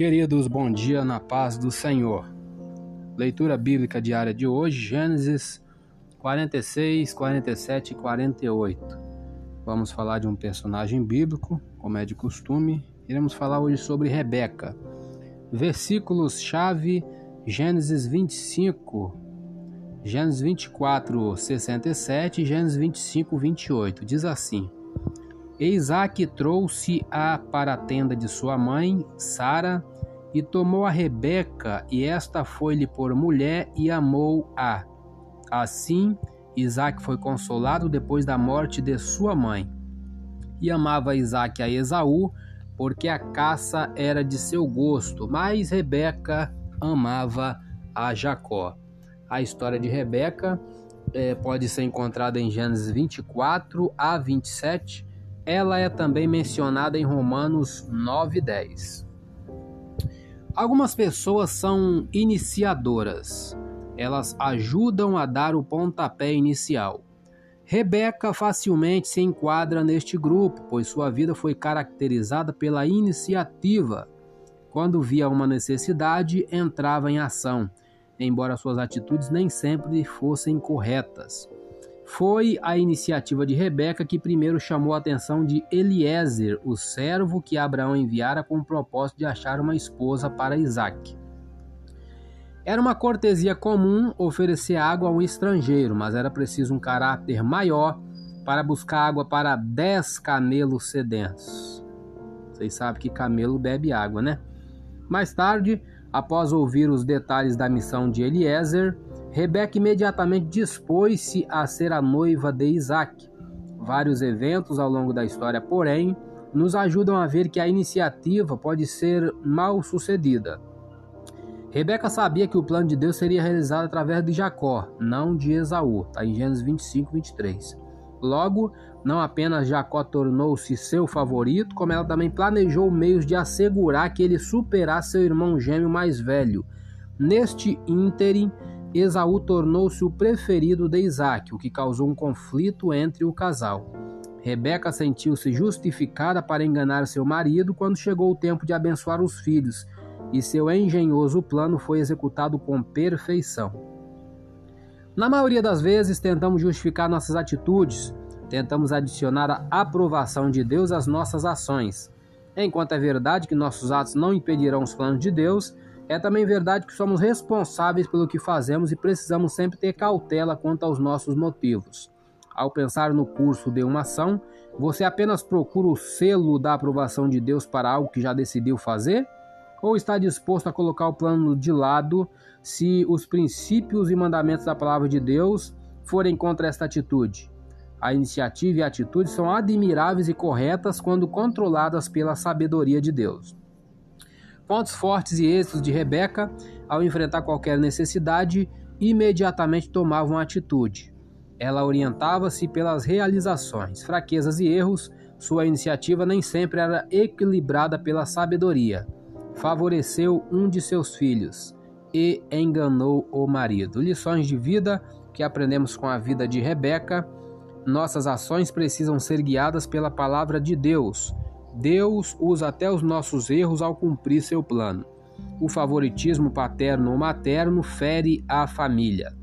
Queridos, bom dia na paz do Senhor. Leitura bíblica diária de hoje, Gênesis 46, 47 e 48. Vamos falar de um personagem bíblico, como é de costume. Iremos falar hoje sobre Rebeca. Versículos-chave, Gênesis 25, Gênesis 24, 67 e Gênesis 25, 28. Diz assim: e Isaac trouxe-a para a tenda de sua mãe, Sara, e tomou a Rebeca, e esta foi-lhe por mulher, e amou-a. Assim, Isaac foi consolado depois da morte de sua mãe. E amava Isaac a Esaú, porque a caça era de seu gosto, mas Rebeca amava a Jacó. A história de Rebeca é, pode ser encontrada em Gênesis 24 a 27, ela é também mencionada em Romanos 9:10. Algumas pessoas são iniciadoras. Elas ajudam a dar o pontapé inicial. Rebeca facilmente se enquadra neste grupo, pois sua vida foi caracterizada pela iniciativa. Quando via uma necessidade, entrava em ação, embora suas atitudes nem sempre fossem corretas. Foi a iniciativa de Rebeca que primeiro chamou a atenção de Eliezer, o servo que Abraão enviara com o propósito de achar uma esposa para Isaac. Era uma cortesia comum oferecer água a um estrangeiro, mas era preciso um caráter maior para buscar água para dez camelos sedentos. Vocês sabem que camelo bebe água, né? Mais tarde, após ouvir os detalhes da missão de Eliezer, Rebeca imediatamente dispôs-se a ser a noiva de Isaac. Vários eventos ao longo da história, porém, nos ajudam a ver que a iniciativa pode ser mal sucedida. Rebeca sabia que o plano de Deus seria realizado através de Jacó, não de Esaú, está em Gênesis 25, 23. Logo, não apenas Jacó tornou-se seu favorito, como ela também planejou meios de assegurar que ele superasse seu irmão gêmeo mais velho. Neste ínterim, Esaú tornou-se o preferido de Isaac, o que causou um conflito entre o casal. Rebeca sentiu-se justificada para enganar seu marido quando chegou o tempo de abençoar os filhos, e seu engenhoso plano foi executado com perfeição. Na maioria das vezes, tentamos justificar nossas atitudes, tentamos adicionar a aprovação de Deus às nossas ações. Enquanto é verdade que nossos atos não impedirão os planos de Deus, é também verdade que somos responsáveis pelo que fazemos e precisamos sempre ter cautela quanto aos nossos motivos. Ao pensar no curso de uma ação, você apenas procura o selo da aprovação de Deus para algo que já decidiu fazer? Ou está disposto a colocar o plano de lado se os princípios e mandamentos da palavra de Deus forem contra esta atitude? A iniciativa e a atitude são admiráveis e corretas quando controladas pela sabedoria de Deus. Pontos fortes e êxitos de Rebeca, ao enfrentar qualquer necessidade, imediatamente tomavam atitude. Ela orientava-se pelas realizações, fraquezas e erros, sua iniciativa nem sempre era equilibrada pela sabedoria. Favoreceu um de seus filhos e enganou o marido. Lições de vida que aprendemos com a vida de Rebeca. Nossas ações precisam ser guiadas pela palavra de Deus Deus usa até os nossos erros ao cumprir seu plano. O favoritismo paterno ou materno fere a família.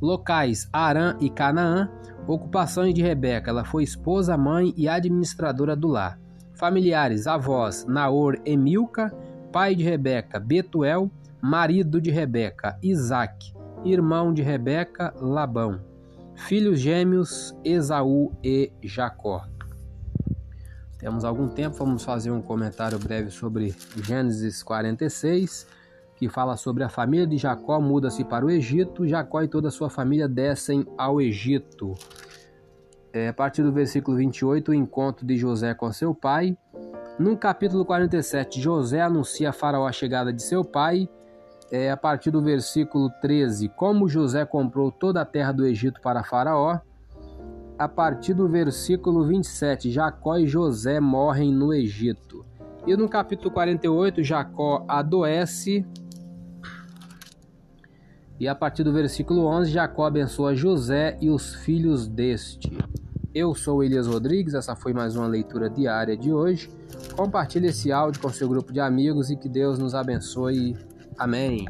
Locais: Arã e Canaã. Ocupações de Rebeca: ela foi esposa, mãe e administradora do lar. Familiares: avós Naor e Milca. Pai de Rebeca: Betuel. Marido de Rebeca: Isaac. Irmão de Rebeca: Labão. Filhos gêmeos: Esaú e Jacó. Temos algum tempo, vamos fazer um comentário breve sobre Gênesis 46, que fala sobre a família de Jacó muda-se para o Egito, Jacó e toda a sua família descem ao Egito. É, a partir do versículo 28, o encontro de José com seu pai. No capítulo 47, José anuncia a Faraó a chegada de seu pai. É, a partir do versículo 13, como José comprou toda a terra do Egito para Faraó a partir do versículo 27, Jacó e José morrem no Egito. E no capítulo 48, Jacó adoece. E a partir do versículo 11, Jacó abençoa José e os filhos deste. Eu sou Elias Rodrigues, essa foi mais uma leitura diária de hoje. Compartilhe esse áudio com seu grupo de amigos e que Deus nos abençoe. Amém.